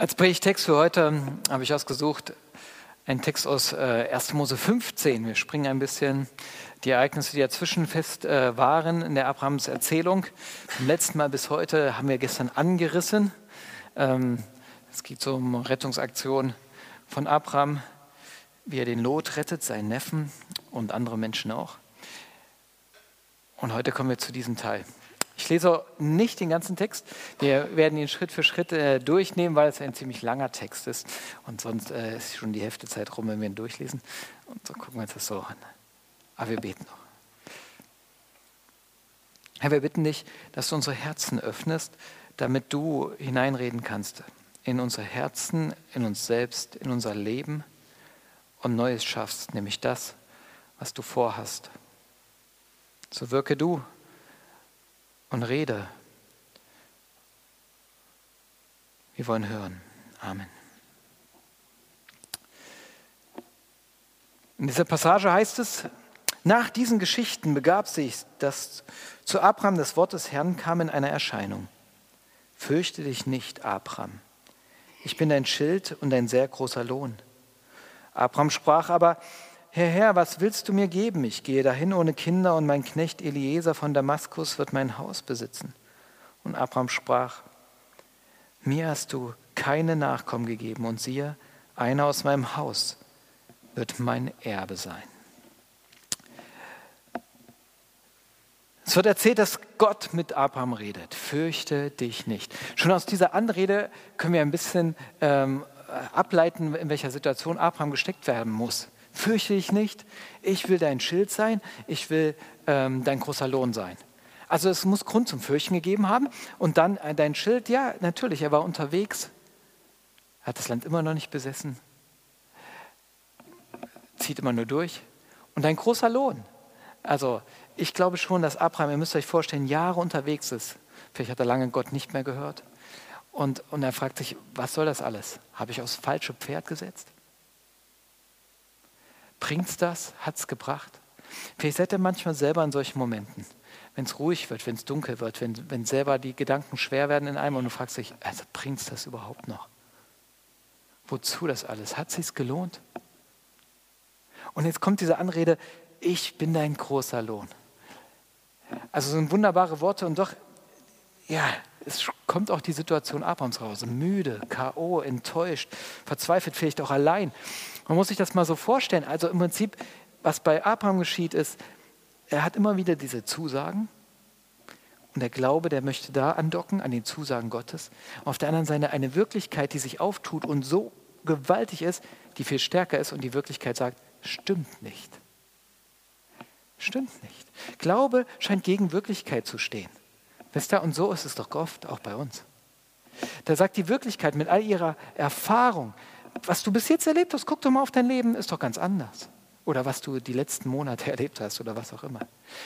Als Predigtext für heute habe ich ausgesucht einen Text aus äh, 1. Mose 15. Wir springen ein bisschen die Ereignisse, die dazwischen fest äh, waren in der Abrahams Erzählung. Vom letzten Mal bis heute haben wir gestern angerissen. Ähm, es geht um Rettungsaktion von Abraham, wie er den Lot rettet, seinen Neffen und andere Menschen auch. Und heute kommen wir zu diesem Teil. Ich lese nicht den ganzen Text. Wir werden ihn Schritt für Schritt äh, durchnehmen, weil es ein ziemlich langer Text ist. Und sonst äh, ist schon die Hälfte Zeit rum, wenn wir ihn durchlesen. Und so gucken wir uns das so an. Aber wir beten noch. Herr, wir bitten dich, dass du unsere Herzen öffnest, damit du hineinreden kannst in unsere Herzen, in uns selbst, in unser Leben und Neues schaffst, nämlich das, was du vorhast. So wirke du und rede. Wir wollen hören. Amen. In dieser Passage heißt es, nach diesen Geschichten begab sich, dass zu Abraham das Wort des Herrn kam in einer Erscheinung. Fürchte dich nicht, Abraham. Ich bin dein Schild und ein sehr großer Lohn. Abraham sprach aber, Herr, Herr, was willst du mir geben? Ich gehe dahin ohne Kinder und mein Knecht Eliezer von Damaskus wird mein Haus besitzen. Und Abraham sprach, mir hast du keine Nachkommen gegeben und siehe, einer aus meinem Haus wird mein Erbe sein. Es wird erzählt, dass Gott mit Abraham redet. Fürchte dich nicht. Schon aus dieser Anrede können wir ein bisschen ähm, ableiten, in welcher Situation Abraham gesteckt werden muss fürchte dich nicht, ich will dein Schild sein, ich will ähm, dein großer Lohn sein. Also es muss Grund zum Fürchten gegeben haben. Und dann äh, dein Schild, ja, natürlich, er war unterwegs, hat das Land immer noch nicht besessen, zieht immer nur durch. Und dein großer Lohn. Also ich glaube schon, dass Abraham, ihr müsst euch vorstellen, Jahre unterwegs ist. Vielleicht hat er lange Gott nicht mehr gehört. Und, und er fragt sich, was soll das alles? Habe ich aufs falsche Pferd gesetzt? Bringt's das? Hat's gebracht? Vielleicht seid ihr manchmal selber in solchen Momenten, wenn es ruhig wird, wenn es dunkel wird, wenn, wenn selber die Gedanken schwer werden in einem und du fragst dich, also bringt's das überhaupt noch? Wozu das alles? Hat sich's gelohnt? Und jetzt kommt diese Anrede, ich bin dein großer Lohn. Also so sind wunderbare Worte und doch, ja, es kommt auch die Situation Abrahams raus. Müde, K.O., enttäuscht, verzweifelt, vielleicht auch allein. Man muss sich das mal so vorstellen. Also im Prinzip, was bei Abraham geschieht, ist, er hat immer wieder diese Zusagen. Und der Glaube, der möchte da andocken an den Zusagen Gottes. Auf der anderen Seite eine Wirklichkeit, die sich auftut und so gewaltig ist, die viel stärker ist und die Wirklichkeit sagt, stimmt nicht. Stimmt nicht. Glaube scheint gegen Wirklichkeit zu stehen. Wisst ihr, und so ist es doch oft auch bei uns. Da sagt die Wirklichkeit mit all ihrer Erfahrung, was du bis jetzt erlebt hast, guck doch mal auf dein Leben, ist doch ganz anders. Oder was du die letzten Monate erlebt hast oder was auch immer.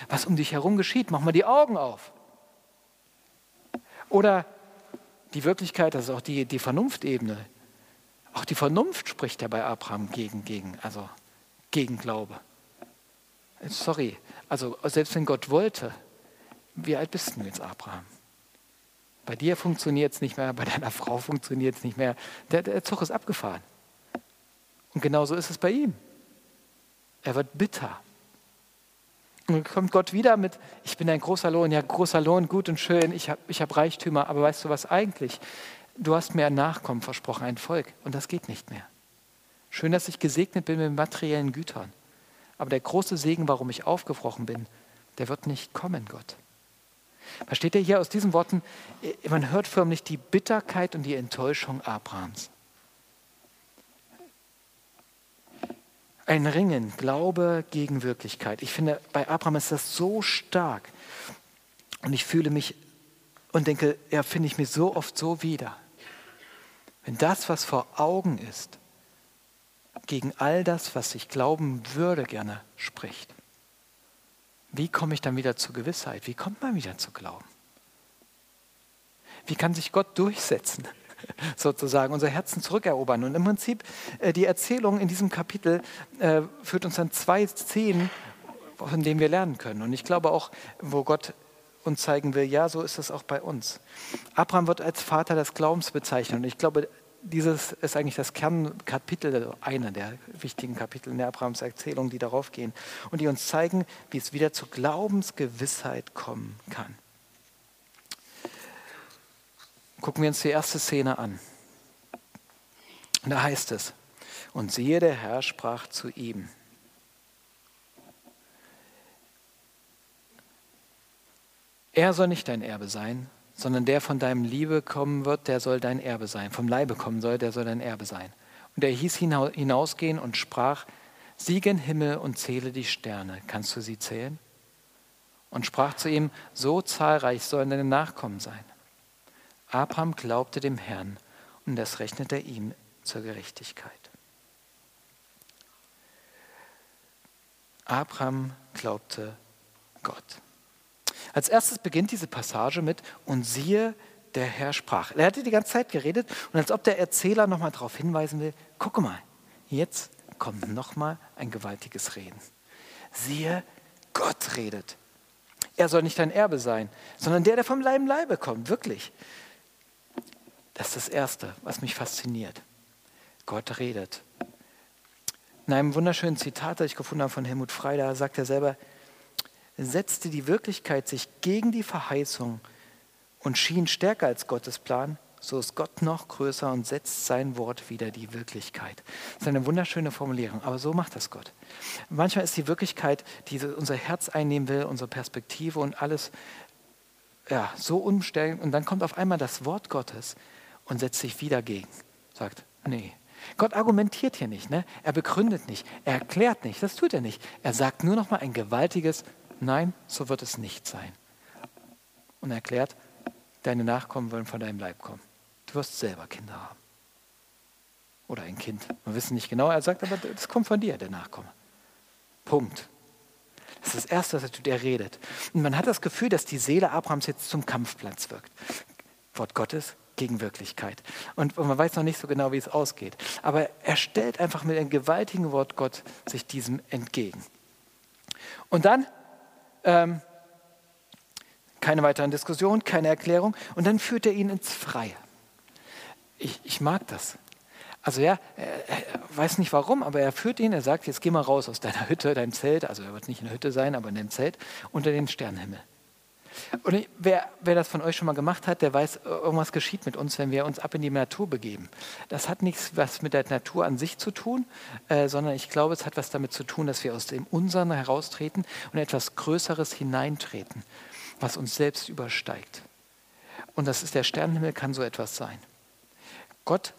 Was um dich herum geschieht, mach mal die Augen auf. Oder die Wirklichkeit, das ist auch die, die Vernunftebene. Auch die Vernunft spricht ja bei Abraham gegen, gegen, also gegen Glaube. Sorry, also selbst wenn Gott wollte, wie alt bist du jetzt, Abraham? Bei dir funktioniert es nicht mehr, bei deiner Frau funktioniert es nicht mehr. Der, der Zug ist abgefahren. Und genauso ist es bei ihm. Er wird bitter. Und dann kommt Gott wieder mit, ich bin ein großer Lohn, ja, großer Lohn, gut und schön, ich habe ich hab Reichtümer, aber weißt du was eigentlich? Du hast mir ein Nachkommen versprochen, ein Volk, und das geht nicht mehr. Schön, dass ich gesegnet bin mit materiellen Gütern. Aber der große Segen, warum ich aufgebrochen bin, der wird nicht kommen, Gott. Versteht ihr hier aus diesen Worten, man hört förmlich die Bitterkeit und die Enttäuschung Abrahams. Ein Ringen, Glaube gegen Wirklichkeit. Ich finde, bei Abraham ist das so stark. Und ich fühle mich und denke, ja, finde ich mich so oft so wieder. Wenn das, was vor Augen ist, gegen all das, was ich glauben würde, gerne spricht. Wie komme ich dann wieder zur Gewissheit? Wie kommt man wieder zu Glauben? Wie kann sich Gott durchsetzen, sozusagen, unser Herzen zurückerobern? Und im Prinzip, äh, die Erzählung in diesem Kapitel äh, führt uns an zwei Szenen, von denen wir lernen können. Und ich glaube auch, wo Gott uns zeigen will, ja, so ist es auch bei uns. Abraham wird als Vater des Glaubens bezeichnet. Und ich glaube, dieses ist eigentlich das Kernkapitel, also einer der wichtigen Kapitel in der Abrahams Erzählung, die darauf gehen und die uns zeigen, wie es wieder zur Glaubensgewissheit kommen kann. Gucken wir uns die erste Szene an. Da heißt es, und siehe, der Herr sprach zu ihm. Er soll nicht dein Erbe sein, sondern der von deinem Liebe kommen wird, der soll dein Erbe sein. Vom Leibe kommen soll, der soll dein Erbe sein. Und er hieß hinausgehen und sprach, siege in Himmel und zähle die Sterne. Kannst du sie zählen? Und sprach zu ihm, so zahlreich sollen deine Nachkommen sein. Abraham glaubte dem Herrn und das rechnete ihm zur Gerechtigkeit. Abraham glaubte Gott. Als erstes beginnt diese Passage mit, und siehe, der Herr sprach. Er hatte die ganze Zeit geredet und als ob der Erzähler nochmal darauf hinweisen will, gucke mal, jetzt kommt nochmal ein gewaltiges Reden. Siehe, Gott redet. Er soll nicht dein Erbe sein, sondern der, der vom Leiben Leibe kommt, wirklich. Das ist das Erste, was mich fasziniert. Gott redet. In einem wunderschönen Zitat, das ich gefunden habe von Helmut Frey, da sagt er selber, setzte die Wirklichkeit sich gegen die Verheißung und schien stärker als Gottes Plan, so ist Gott noch größer und setzt sein Wort wieder die Wirklichkeit. Das ist eine wunderschöne Formulierung, aber so macht das Gott. Manchmal ist die Wirklichkeit, die unser Herz einnehmen will, unsere Perspektive und alles ja, so umstellen und dann kommt auf einmal das Wort Gottes und setzt sich wieder gegen. Sagt, nee. Gott argumentiert hier nicht, ne? er begründet nicht, er erklärt nicht, das tut er nicht. Er sagt nur noch mal ein gewaltiges Nein, so wird es nicht sein. Und er erklärt, deine Nachkommen wollen von deinem Leib kommen. Du wirst selber Kinder haben. Oder ein Kind. Wir wissen nicht genau, er sagt aber, das kommt von dir, der Nachkomme. Punkt. Das ist das Erste, was er tut, er redet. Und man hat das Gefühl, dass die Seele Abrahams jetzt zum Kampfplatz wirkt. Wort Gottes gegen Wirklichkeit. Und man weiß noch nicht so genau, wie es ausgeht. Aber er stellt einfach mit einem gewaltigen Wort Gott sich diesem entgegen. Und dann ähm, keine weiteren Diskussionen, keine Erklärung. Und dann führt er ihn ins Freie. Ich, ich mag das. Also ja, weiß nicht warum, aber er führt ihn, er sagt, jetzt geh mal raus aus deiner Hütte, deinem Zelt, also er wird nicht in der Hütte sein, aber in dem Zelt, unter den Sternenhimmel. Und wer, wer, das von euch schon mal gemacht hat, der weiß, irgendwas geschieht mit uns, wenn wir uns ab in die Natur begeben. Das hat nichts was mit der Natur an sich zu tun, äh, sondern ich glaube, es hat was damit zu tun, dass wir aus dem Unseren heraustreten und etwas Größeres hineintreten, was uns selbst übersteigt. Und das ist der Sternenhimmel, kann so etwas sein. Gott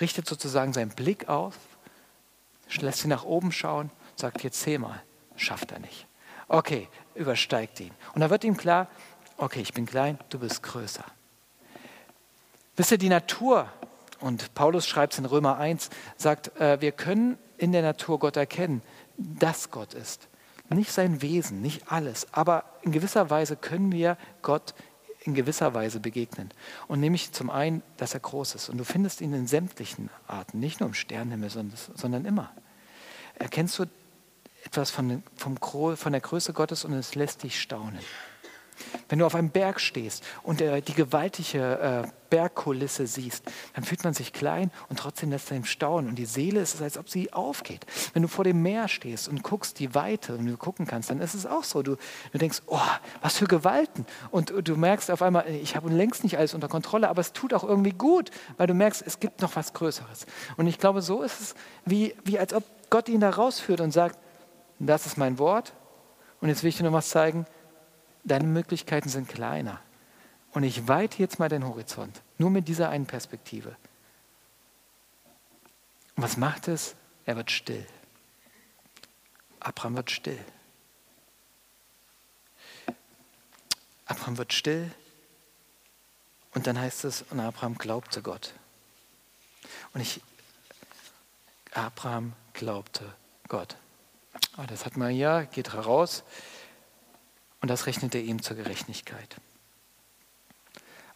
richtet sozusagen seinen Blick auf, lässt sie nach oben schauen, sagt, jetzt zähl mal, schafft er nicht. Okay, übersteigt ihn. Und da wird ihm klar, okay, ich bin klein, du bist größer. Wisst ihr, die Natur, und Paulus schreibt es in Römer 1, sagt, äh, wir können in der Natur Gott erkennen, dass Gott ist. Nicht sein Wesen, nicht alles, aber in gewisser Weise können wir Gott in gewisser Weise begegnen. Und nämlich zum einen, dass er groß ist. Und du findest ihn in sämtlichen Arten, nicht nur im Sternenhimmel, sondern, sondern immer. Erkennst du etwas von, vom, von der Größe Gottes und es lässt dich staunen. Wenn du auf einem Berg stehst und äh, die gewaltige äh, Bergkulisse siehst, dann fühlt man sich klein und trotzdem lässt er staunen. Und die Seele ist es, als ob sie aufgeht. Wenn du vor dem Meer stehst und guckst die Weite und du gucken kannst, dann ist es auch so. Du, du denkst, oh, was für Gewalten. Und du merkst auf einmal, ich habe längst nicht alles unter Kontrolle, aber es tut auch irgendwie gut, weil du merkst, es gibt noch was Größeres. Und ich glaube, so ist es, wie, wie als ob Gott ihn da rausführt und sagt, das ist mein Wort. Und jetzt will ich dir noch was zeigen. Deine Möglichkeiten sind kleiner. Und ich weite jetzt mal den Horizont. Nur mit dieser einen Perspektive. Und was macht es? Er wird still. Abraham wird still. Abraham wird still. Und dann heißt es, und Abraham glaubte Gott. Und ich, Abraham glaubte Gott. Ah, das hat man hier, geht heraus und das rechnet er ihm zur Gerechtigkeit.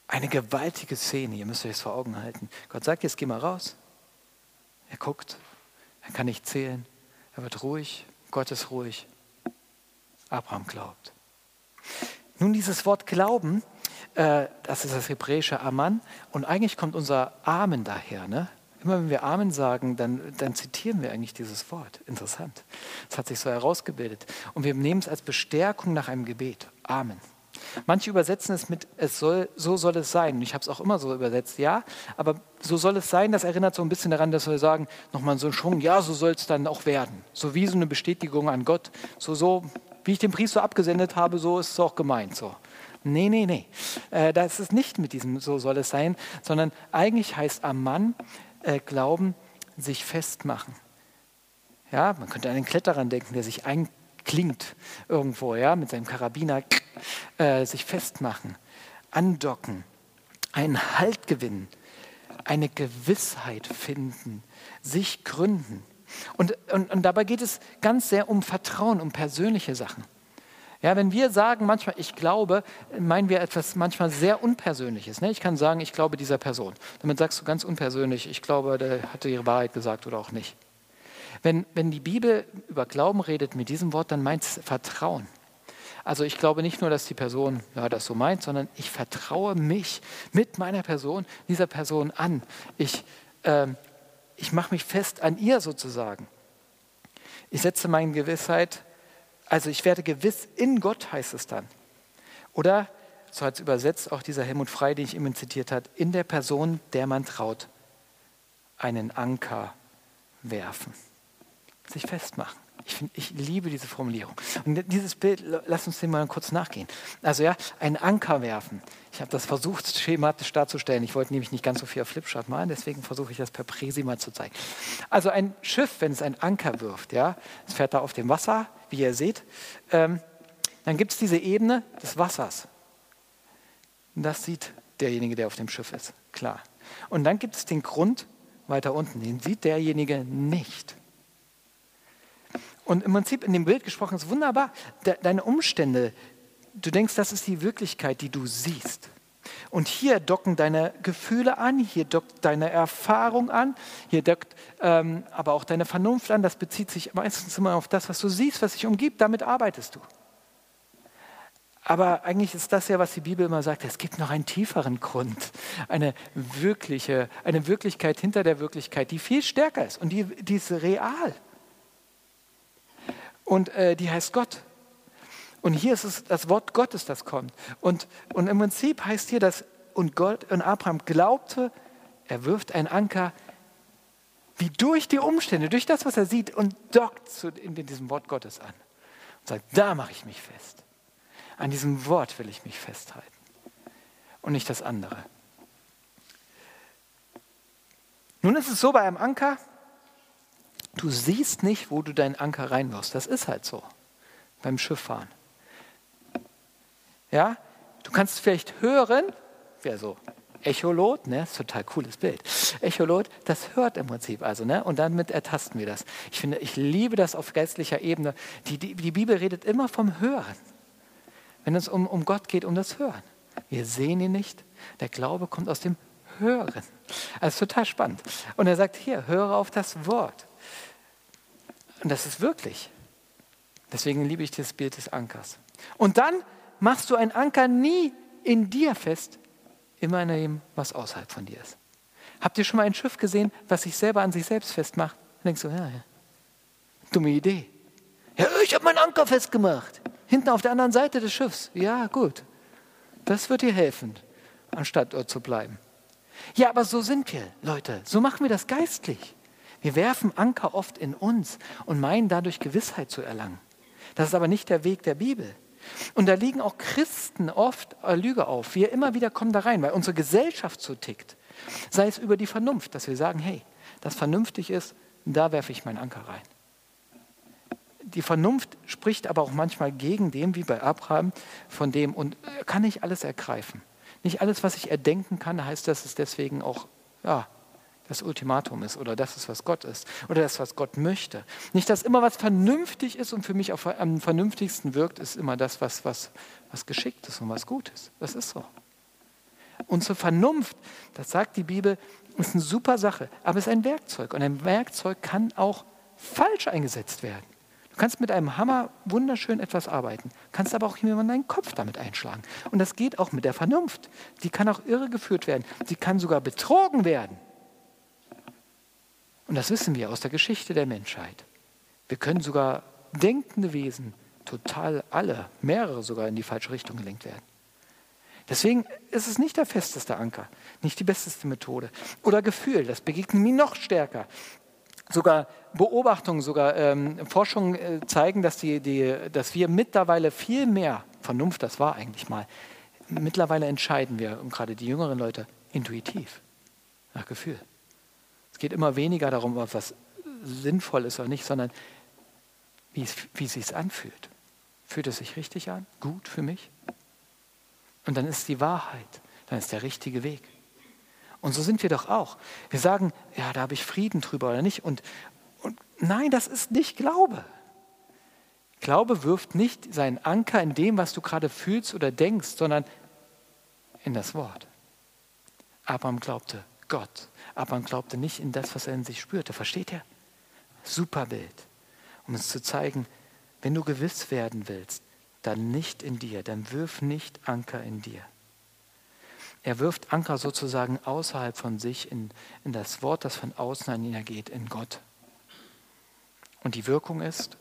Eine gewaltige Szene, ihr müsst euch das vor Augen halten. Gott sagt, jetzt geh mal raus. Er guckt, er kann nicht zählen, er wird ruhig, Gott ist ruhig. Abraham glaubt. Nun, dieses Wort Glauben Äh, das ist das hebräische Aman. Und eigentlich kommt unser Amen daher. Ne? Immer wenn wir Amen sagen, dann, dann zitieren wir eigentlich dieses Wort. Interessant. Das hat sich so herausgebildet. Und wir nehmen es als Bestärkung nach einem Gebet. Amen. Manche übersetzen es mit, es soll, so soll es sein. Ich habe es auch immer so übersetzt, ja, aber so soll es sein, das erinnert so ein bisschen daran, dass wir sagen, nochmal so ein Schwung, ja, so soll es dann auch werden. So wie so eine Bestätigung an Gott. So, so, wie ich den Priester abgesendet habe, so ist es auch gemeint. So. Nee, nee, nee. Äh, das ist nicht mit diesem so soll es sein, sondern eigentlich heißt am Mann äh, Glauben sich festmachen. Ja, man könnte an den Kletterer denken, der sich einklingt irgendwo, ja, mit seinem Karabiner äh, sich festmachen, andocken, einen Halt gewinnen, eine Gewissheit finden, sich gründen. Und, und, und dabei geht es ganz sehr um Vertrauen, um persönliche Sachen. Ja, wenn wir sagen manchmal, ich glaube, meinen wir etwas manchmal sehr Unpersönliches. Ne? Ich kann sagen, ich glaube dieser Person. Damit sagst du ganz unpersönlich, ich glaube, der hatte ihre Wahrheit gesagt oder auch nicht. Wenn, wenn die Bibel über Glauben redet mit diesem Wort, dann meint es Vertrauen. Also ich glaube nicht nur, dass die Person ja, das so meint, sondern ich vertraue mich mit meiner Person, dieser Person an. Ich, äh, ich mache mich fest an ihr sozusagen. Ich setze meine Gewissheit also ich werde gewiss in Gott, heißt es dann. Oder, so hat es übersetzt auch dieser Helmut Frei, den ich eben zitiert habe, in der Person, der man traut, einen Anker werfen. Sich festmachen. Ich, find, ich liebe diese Formulierung. Und dieses Bild, lass uns dem mal kurz nachgehen. Also ja, einen Anker werfen. Ich habe das versucht, schematisch darzustellen. Ich wollte nämlich nicht ganz so viel auf Flipchart malen, deswegen versuche ich das per Präsi mal zu zeigen. Also ein Schiff, wenn es einen Anker wirft, ja, es fährt da auf dem Wasser, wie ihr seht, ähm, dann gibt es diese Ebene des Wassers. Das sieht derjenige, der auf dem Schiff ist, klar. Und dann gibt es den Grund weiter unten, den sieht derjenige nicht. Und im Prinzip in dem Bild gesprochen ist wunderbar, de, deine Umstände, du denkst, das ist die Wirklichkeit, die du siehst. Und hier docken deine Gefühle an, hier dockt deine Erfahrung an, hier dockt ähm, aber auch deine Vernunft an. Das bezieht sich meistens immer auf das, was du siehst, was dich umgibt. Damit arbeitest du. Aber eigentlich ist das ja, was die Bibel immer sagt. Es gibt noch einen tieferen Grund, eine wirkliche, eine Wirklichkeit hinter der Wirklichkeit, die viel stärker ist und die, die ist real. Und äh, die heißt Gott. Und hier ist es das Wort Gottes, das kommt. Und, und im Prinzip heißt hier, dass und Gott und Abraham glaubte, er wirft einen Anker wie durch die Umstände, durch das, was er sieht, und dockt zu, in diesem Wort Gottes an. Und sagt, da mache ich mich fest. An diesem Wort will ich mich festhalten. Und nicht das andere. Nun ist es so bei einem Anker, du siehst nicht, wo du deinen Anker reinwirfst. Das ist halt so beim Schifffahren. Ja, du kannst vielleicht hören, wer so Echolot, ne, ist total cooles Bild. Echolot, das hört im Prinzip also, ne, und damit ertasten wir das. Ich finde, ich liebe das auf geistlicher Ebene. Die, die, die Bibel redet immer vom Hören. Wenn es um, um Gott geht, um das Hören. Wir sehen ihn nicht. Der Glaube kommt aus dem Hören. Also total spannend. Und er sagt hier, höre auf das Wort. Und das ist wirklich. Deswegen liebe ich das Bild des Ankers. Und dann machst du einen Anker nie in dir fest, immer in dem, was außerhalb von dir ist. Habt ihr schon mal ein Schiff gesehen, was sich selber an sich selbst festmacht? Dann denkst du, ja, ja. Dumme Idee. Ja, ich habe meinen Anker festgemacht. Hinten auf der anderen Seite des Schiffs. Ja, gut. Das wird dir helfen, anstatt dort zu bleiben. Ja, aber so sind wir, Leute. So machen wir das geistlich. Wir werfen Anker oft in uns und meinen dadurch Gewissheit zu erlangen. Das ist aber nicht der Weg der Bibel. Und da liegen auch Christen oft Lüge auf. Wir immer wieder kommen da rein, weil unsere Gesellschaft so tickt. Sei es über die Vernunft, dass wir sagen, hey, das vernünftig ist, da werfe ich meinen Anker rein. Die Vernunft spricht aber auch manchmal gegen dem, wie bei Abraham, von dem und kann nicht alles ergreifen. Nicht alles, was ich erdenken kann, heißt, dass es deswegen auch ja, das Ultimatum ist oder das ist, was Gott ist oder das, was Gott möchte. Nicht, dass immer was vernünftig ist und für mich auch am vernünftigsten wirkt, ist immer das, was, was, was geschickt ist und was gut ist. Das ist so. Unsere Vernunft, das sagt die Bibel, ist eine super Sache, aber es ist ein Werkzeug und ein Werkzeug kann auch falsch eingesetzt werden. Du kannst mit einem Hammer wunderschön etwas arbeiten, kannst aber auch jemanden deinen Kopf damit einschlagen. Und das geht auch mit der Vernunft. Die kann auch irregeführt werden. Sie kann sogar betrogen werden. Und das wissen wir aus der Geschichte der Menschheit. Wir können sogar denkende Wesen total alle, mehrere sogar in die falsche Richtung gelenkt werden. Deswegen ist es nicht der festeste Anker, nicht die besteste Methode. Oder Gefühl, das begegnet mir noch stärker. Sogar Beobachtungen, sogar ähm, Forschungen äh, zeigen, dass, die, die, dass wir mittlerweile viel mehr, Vernunft, das war eigentlich mal, mittlerweile entscheiden wir, und gerade die jüngeren Leute, intuitiv, nach Gefühl. Geht immer weniger darum, ob was sinnvoll ist oder nicht, sondern wie es, wie es sich anfühlt. Fühlt es sich richtig an? Gut für mich? Und dann ist die Wahrheit, dann ist der richtige Weg. Und so sind wir doch auch. Wir sagen, ja, da habe ich Frieden drüber oder nicht. Und, und nein, das ist nicht Glaube. Glaube wirft nicht seinen Anker in dem, was du gerade fühlst oder denkst, sondern in das Wort. Abraham glaubte Gott. Abraham glaubte nicht in das, was er in sich spürte. Versteht ihr? Super Bild. Um es zu zeigen, wenn du gewiss werden willst, dann nicht in dir, dann wirf nicht Anker in dir. Er wirft Anker sozusagen außerhalb von sich in, in das Wort, das von außen an ihn ergeht, in Gott. Und die Wirkung ist,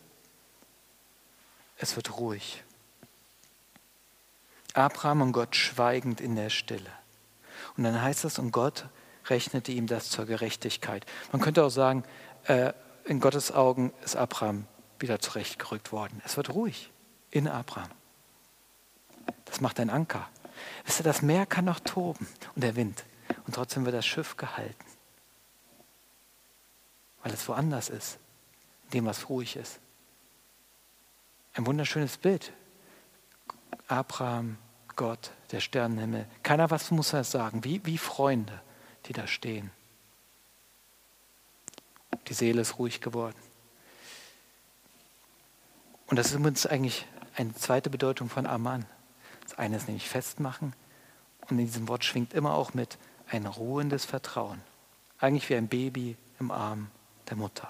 es wird ruhig. Abraham und Gott schweigend in der Stille. Und dann heißt es, und Gott rechnete ihm das zur Gerechtigkeit. Man könnte auch sagen, äh, in Gottes Augen ist Abraham wieder zurechtgerückt worden. Es wird ruhig in Abraham. Das macht ein Anker. Wisst ihr, das Meer kann noch toben und der Wind. Und trotzdem wird das Schiff gehalten. Weil es woanders ist, in dem was ruhig ist. Ein wunderschönes Bild. Abraham, Gott, der Sternenhimmel. Keiner was muss er sagen, wie, wie Freunde, die da stehen. Die Seele ist ruhig geworden. Und das ist übrigens eigentlich eine zweite Bedeutung von Aman. Das eine ist nämlich festmachen und in diesem Wort schwingt immer auch mit ein ruhendes Vertrauen. Eigentlich wie ein Baby im Arm der Mutter.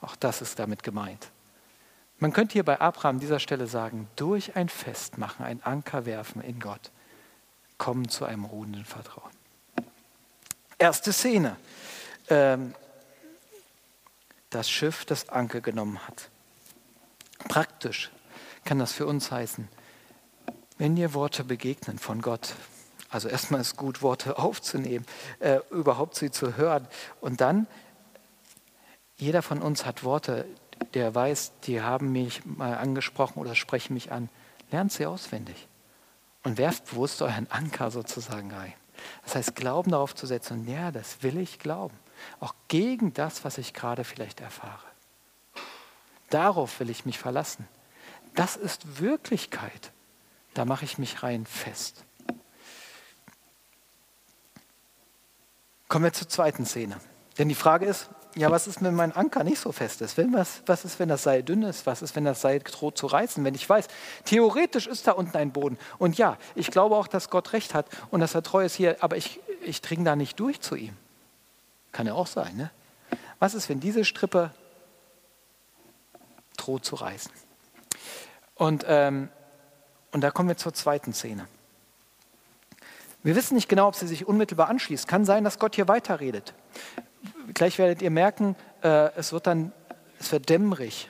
Auch das ist damit gemeint. Man könnte hier bei Abraham an dieser Stelle sagen, durch ein Festmachen, ein Anker werfen in Gott, kommen zu einem ruhenden Vertrauen. Erste Szene. Ähm, das Schiff, das Anker genommen hat. Praktisch kann das für uns heißen, wenn dir Worte begegnen von Gott, also erstmal ist gut, Worte aufzunehmen, äh, überhaupt sie zu hören und dann, jeder von uns hat Worte, der weiß, die haben mich mal angesprochen oder sprechen mich an. Lernt sie auswendig und werft bewusst euren Anker sozusagen rein. Das heißt, Glauben darauf zu setzen, und ja, das will ich glauben. Auch gegen das, was ich gerade vielleicht erfahre. Darauf will ich mich verlassen. Das ist Wirklichkeit. Da mache ich mich rein fest. Kommen wir zur zweiten Szene. Denn die Frage ist, ja, was ist, wenn mein Anker nicht so fest ist? Wenn was, was ist, wenn das Seil dünn ist? Was ist, wenn das Seil droht zu reißen? Wenn ich weiß, theoretisch ist da unten ein Boden. Und ja, ich glaube auch, dass Gott recht hat und dass er treu ist hier, aber ich, ich dringe da nicht durch zu ihm. Kann ja auch sein, ne? Was ist, wenn diese Strippe droht zu reißen? Und, ähm, und da kommen wir zur zweiten Szene. Wir wissen nicht genau, ob sie sich unmittelbar anschließt. Kann sein, dass Gott hier weiterredet. Gleich werdet ihr merken, äh, es wird dann, es wird dämmerig.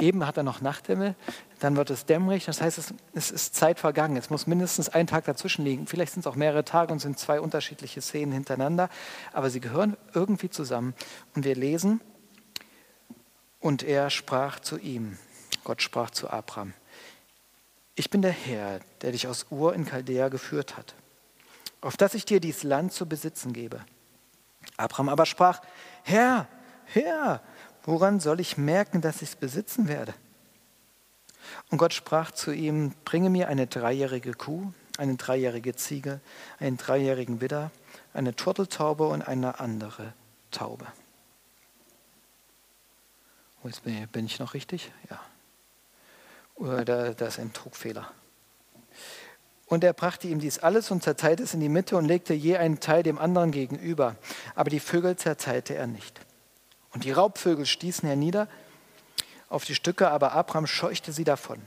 Eben hat er noch Nachthimmel, dann wird es dämmerig. Das heißt, es, es ist Zeit vergangen. Es muss mindestens ein Tag dazwischen liegen. Vielleicht sind es auch mehrere Tage und sind zwei unterschiedliche Szenen hintereinander. Aber sie gehören irgendwie zusammen. Und wir lesen, und er sprach zu ihm, Gott sprach zu Abraham, ich bin der Herr, der dich aus Ur in Chaldea geführt hat, auf dass ich dir dies Land zu besitzen gebe. Abraham aber sprach, Herr, Herr, woran soll ich merken, dass ich es besitzen werde? Und Gott sprach zu ihm, bringe mir eine dreijährige Kuh, eine dreijährige Ziege, einen dreijährigen Widder, eine Turteltaube und eine andere Taube. Bin ich noch richtig? Ja. Oder da ist ein Druckfehler. Und er brachte ihm dies alles und zerteilte es in die Mitte und legte je einen Teil dem anderen gegenüber. Aber die Vögel zerteilte er nicht. Und die Raubvögel stießen hernieder auf die Stücke, aber Abraham scheuchte sie davon.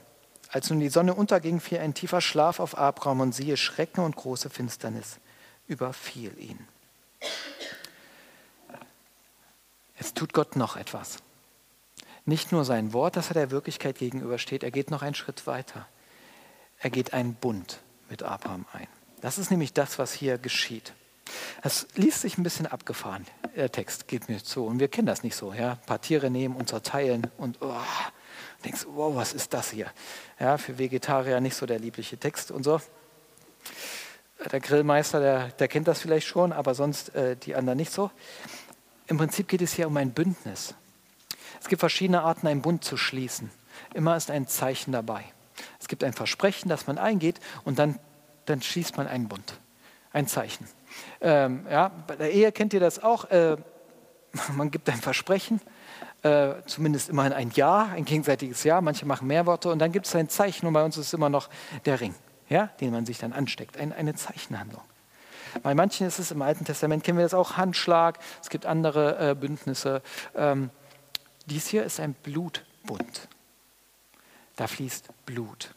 Als nun die Sonne unterging, fiel ein tiefer Schlaf auf Abraham und siehe, Schrecken und große Finsternis überfiel ihn. Jetzt tut Gott noch etwas. Nicht nur sein Wort, das er der Wirklichkeit gegenübersteht, er geht noch einen Schritt weiter. Er geht einen Bund mit Abraham ein. Das ist nämlich das, was hier geschieht. Es liest sich ein bisschen abgefahren, der Text geht mir zu. Und wir kennen das nicht so. Ja? Ein paar Tiere nehmen und zerteilen und oh, denkst, wow, was ist das hier? Ja, für Vegetarier nicht so der liebliche Text und so. Der Grillmeister, der, der kennt das vielleicht schon, aber sonst äh, die anderen nicht so. Im Prinzip geht es hier um ein Bündnis. Es gibt verschiedene Arten, einen Bund zu schließen. Immer ist ein Zeichen dabei. Es gibt ein Versprechen, das man eingeht und dann, dann schließt man einen Bund. Ein Zeichen. Ähm, ja, bei der Ehe kennt ihr das auch. Äh, man gibt ein Versprechen, äh, zumindest immerhin ein Ja, ein gegenseitiges Ja. Manche machen mehr Worte und dann gibt es ein Zeichen und bei uns ist immer noch der Ring, ja, den man sich dann ansteckt. Ein, eine Zeichenhandlung. Bei manchen ist es im Alten Testament, kennen wir das auch, Handschlag. Es gibt andere äh, Bündnisse. Ähm, dies hier ist ein Blutbund. Da fließt Blut.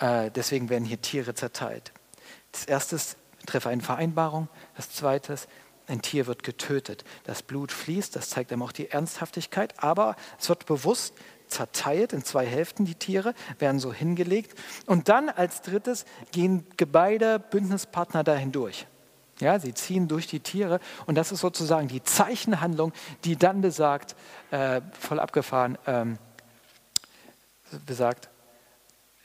Äh, deswegen werden hier Tiere zerteilt. Das erste ist treffe eine Vereinbarung. Das zweite ist, ein Tier wird getötet. Das Blut fließt, das zeigt einem auch die Ernsthaftigkeit, aber es wird bewusst zerteilt in zwei Hälften, die Tiere, werden so hingelegt. Und dann als drittes gehen beide Bündnispartner da hindurch. Ja, sie ziehen durch die Tiere und das ist sozusagen die Zeichenhandlung, die dann besagt, äh, voll abgefahren, ähm, besagt,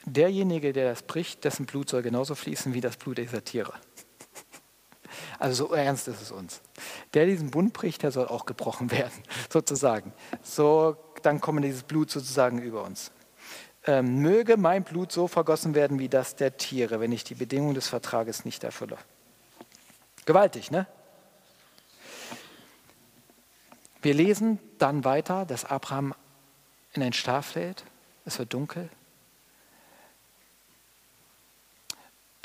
derjenige, der das bricht, dessen Blut soll genauso fließen wie das Blut dieser Tiere. Also so ernst ist es uns. Der diesen Bund bricht, der soll auch gebrochen werden, sozusagen. So, dann kommt dieses Blut sozusagen über uns. Ähm, möge mein Blut so vergossen werden wie das der Tiere, wenn ich die Bedingungen des Vertrages nicht erfülle. Gewaltig, ne? Wir lesen dann weiter, dass Abraham in ein Schlaf fällt. Es wird dunkel.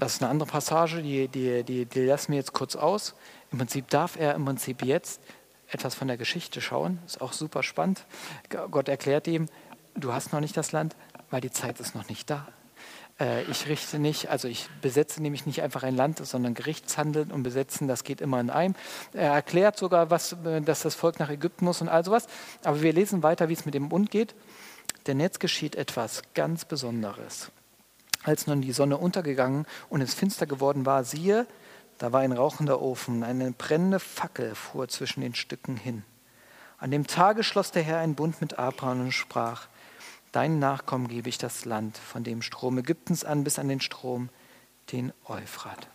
Das ist eine andere Passage, die, die, die, die lassen wir jetzt kurz aus. Im Prinzip darf er im Prinzip jetzt etwas von der Geschichte schauen. Ist auch super spannend. Gott erklärt ihm, du hast noch nicht das Land, weil die Zeit ist noch nicht da. Äh, ich richte nicht, also ich besetze nämlich nicht einfach ein Land, sondern Gerichtshandeln und Besetzen, das geht immer in einem. Er erklärt sogar, was, äh, dass das Volk nach Ägypten muss und all sowas. Aber wir lesen weiter, wie es mit dem Bund geht. Denn jetzt geschieht etwas ganz Besonderes. Als nun die Sonne untergegangen und es finster geworden war, siehe, da war ein rauchender Ofen, eine brennende Fackel fuhr zwischen den Stücken hin. An dem Tage schloss der Herr einen Bund mit Abraham und sprach, Deinen Nachkommen gebe ich das Land, von dem Strom Ägyptens an bis an den Strom, den Euphrat.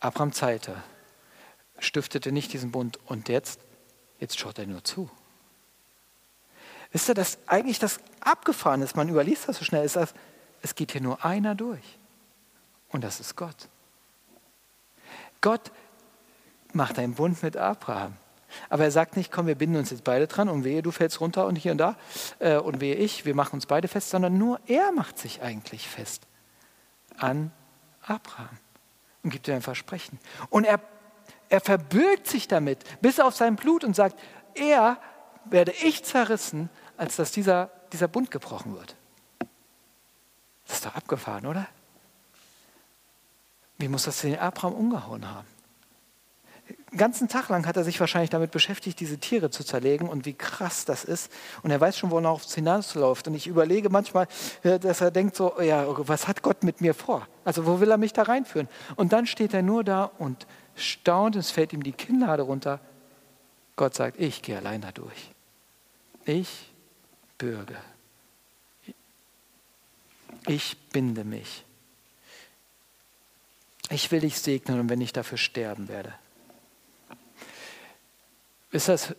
Abraham zeilte, stiftete nicht diesen Bund und jetzt, jetzt schaut er nur zu. Wisst ihr, dass eigentlich das abgefahren ist, man überliest das so schnell, ist das, es geht hier nur einer durch. Und das ist Gott. Gott macht einen Bund mit Abraham. Aber er sagt nicht, komm, wir binden uns jetzt beide dran und wehe, du fällst runter und hier und da äh, und wehe ich, wir machen uns beide fest, sondern nur er macht sich eigentlich fest an Abraham und gibt ihm ein Versprechen. Und er, er verbirgt sich damit bis auf sein Blut und sagt, er werde ich zerrissen, als dass dieser, dieser Bund gebrochen wird. Das ist doch abgefahren, oder? Wie muss das den Abraham umgehauen haben? Den ganzen Tag lang hat er sich wahrscheinlich damit beschäftigt, diese Tiere zu zerlegen und wie krass das ist. Und er weiß schon, wonach es hinausläuft. Und ich überlege manchmal, äh, dass er denkt so, ja, was hat Gott mit mir vor? Also wo will er mich da reinführen? Und dann steht er nur da und staunt, es fällt ihm die Kinnlade runter. Gott sagt, ich gehe allein da durch. Ich bürge. Ich binde mich. Ich will dich segnen und wenn ich dafür sterben werde. Ist das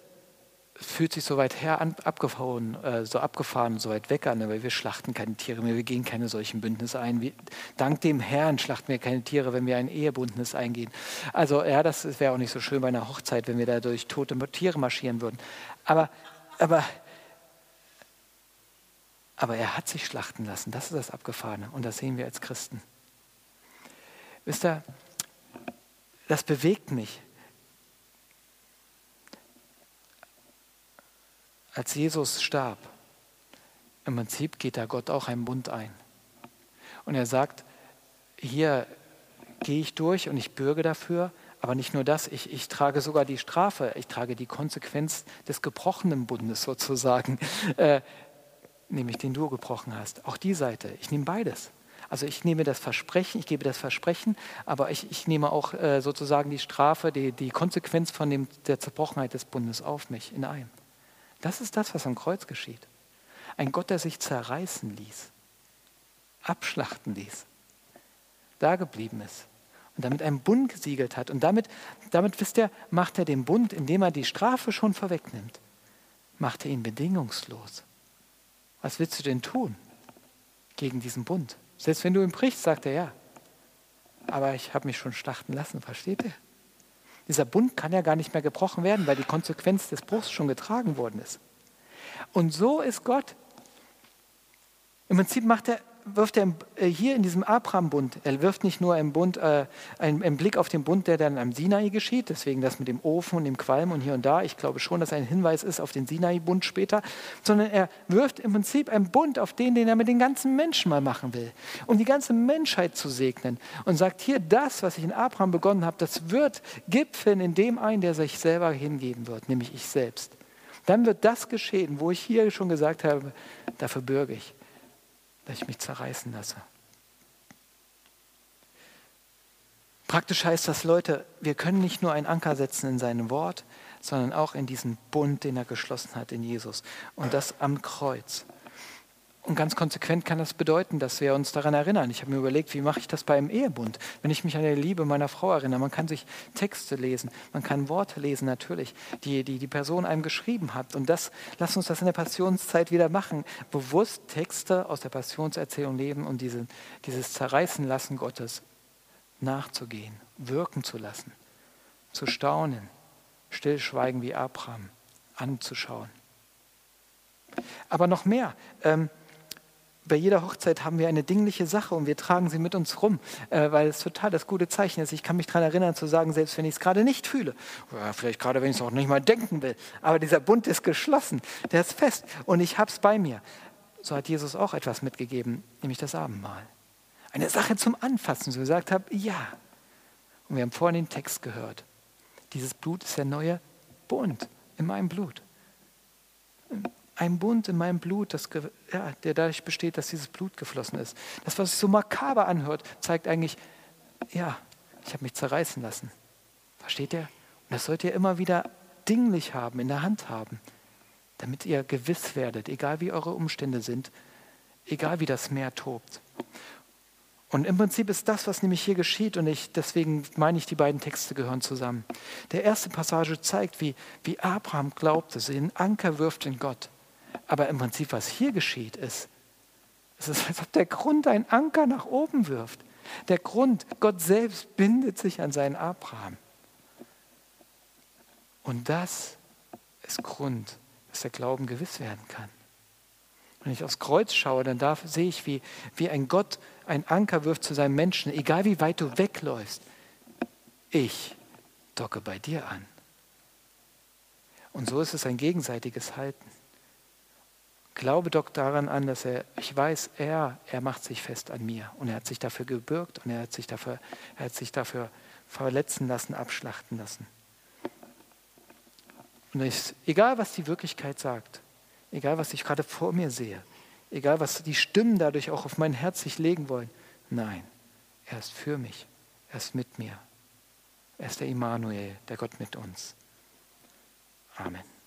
fühlt sich so weit her an, abgefahren, äh, so abgefahren, so weit weg an, weil wir schlachten keine Tiere mehr, wir gehen keine solchen Bündnisse ein. Wir, dank dem Herrn schlachten wir keine Tiere, wenn wir ein Ehebündnis eingehen. Also ja, das wäre auch nicht so schön bei einer Hochzeit, wenn wir da durch tote Tiere marschieren würden. Aber, aber, aber er hat sich schlachten lassen, das ist das Abgefahrene und das sehen wir als Christen. Wisst ihr, das bewegt mich als Jesus starb, im Prinzip geht da Gott auch einen Bund ein. Und er sagt, hier gehe ich durch und ich bürge dafür, aber nicht nur das, ich, ich trage sogar die Strafe, ich trage die Konsequenz des gebrochenen Bundes sozusagen, äh, nämlich den du gebrochen hast. Auch die Seite, ich nehme beides. Also ich nehme das Versprechen, ich gebe das Versprechen, aber ich, ich nehme auch äh, sozusagen die Strafe, die, die Konsequenz von dem, der Zerbrochenheit des Bundes auf mich in einem. Das ist das, was am Kreuz geschieht. Ein Gott, der sich zerreißen ließ, abschlachten ließ, da geblieben ist und damit einen Bund gesiegelt hat. Und damit, damit, wisst ihr, macht er den Bund, indem er die Strafe schon vorwegnimmt, macht er ihn bedingungslos. Was willst du denn tun gegen diesen Bund? Selbst wenn du ihn brichst, sagt er ja. Aber ich habe mich schon starten lassen, versteht ihr? Dieser Bund kann ja gar nicht mehr gebrochen werden, weil die Konsequenz des Bruchs schon getragen worden ist. Und so ist Gott. Im Prinzip macht er wirft er äh, hier in diesem Abraham-Bund, er wirft nicht nur einen, Bund, äh, einen, einen, Blick auf den Bund, der dann am Sinai geschieht, deswegen das mit dem Ofen und dem Qualm und hier und da, ich glaube schon, dass ein Hinweis ist auf den Sinai-Bund später, sondern er wirft im Prinzip einen Bund auf den, den er mit den ganzen Menschen mal machen will, um die ganze Menschheit zu segnen und sagt, hier das, was ich in Abraham begonnen habe, das wird gipfeln in dem ein, der sich selber hingeben wird, nämlich ich selbst. Dann wird das geschehen, wo ich hier schon gesagt habe, dafür bürge ich dass ich mich zerreißen lasse. Praktisch heißt das, Leute, wir können nicht nur einen Anker setzen in seinem Wort, sondern auch in diesen Bund, den er geschlossen hat in Jesus. Und das am Kreuz. Und ganz konsequent kann das bedeuten, dass wir uns daran erinnern. Ich habe mir überlegt, wie mache ich das beim Ehebund? Wenn ich mich an die Liebe meiner Frau erinnere, man kann sich Texte lesen, man kann Worte lesen natürlich, die die, die Person einem geschrieben hat. Und das, lass uns das in der Passionszeit wieder machen. Bewusst Texte aus der Passionserzählung leben und diese, dieses Zerreißen lassen Gottes nachzugehen, wirken zu lassen, zu staunen, stillschweigen wie Abraham, anzuschauen. Aber noch mehr. Ähm, bei jeder Hochzeit haben wir eine dingliche Sache und wir tragen sie mit uns rum, äh, weil es total das gute Zeichen ist. Ich kann mich daran erinnern zu sagen, selbst wenn ich es gerade nicht fühle, oder vielleicht gerade wenn ich es auch nicht mal denken will, aber dieser Bund ist geschlossen, der ist fest und ich habe es bei mir. So hat Jesus auch etwas mitgegeben, nämlich das Abendmahl. Eine Sache zum Anfassen, so gesagt habe, ja. Und wir haben vorhin den Text gehört. Dieses Blut ist der neue Bund in meinem Blut ein Bund in meinem Blut, das, ja, der dadurch besteht, dass dieses Blut geflossen ist. Das, was sich so makaber anhört, zeigt eigentlich, ja, ich habe mich zerreißen lassen. Versteht ihr? Und das sollt ihr immer wieder dinglich haben, in der Hand haben, damit ihr gewiss werdet, egal wie eure Umstände sind, egal wie das Meer tobt. Und im Prinzip ist das, was nämlich hier geschieht, und ich, deswegen meine ich, die beiden Texte gehören zusammen. Der erste Passage zeigt, wie, wie Abraham glaubte, sie einen Anker wirft in Gott. Aber im Prinzip, was hier geschieht, ist, es ist, als ob der Grund einen Anker nach oben wirft. Der Grund, Gott selbst bindet sich an seinen Abraham. Und das ist Grund, dass der Glauben gewiss werden kann. Wenn ich aufs Kreuz schaue, dann darf, sehe ich, wie, wie ein Gott einen Anker wirft zu seinem Menschen, egal wie weit du wegläufst. Ich docke bei dir an. Und so ist es ein gegenseitiges Halten. Glaube doch daran an, dass er, ich weiß, er, er macht sich fest an mir und er hat sich dafür gebürgt und er hat sich dafür, er hat sich dafür verletzen lassen, abschlachten lassen. Und ich, egal, was die Wirklichkeit sagt, egal, was ich gerade vor mir sehe, egal, was die Stimmen dadurch auch auf mein Herz sich legen wollen, nein, er ist für mich, er ist mit mir. Er ist der Immanuel, der Gott mit uns. Amen.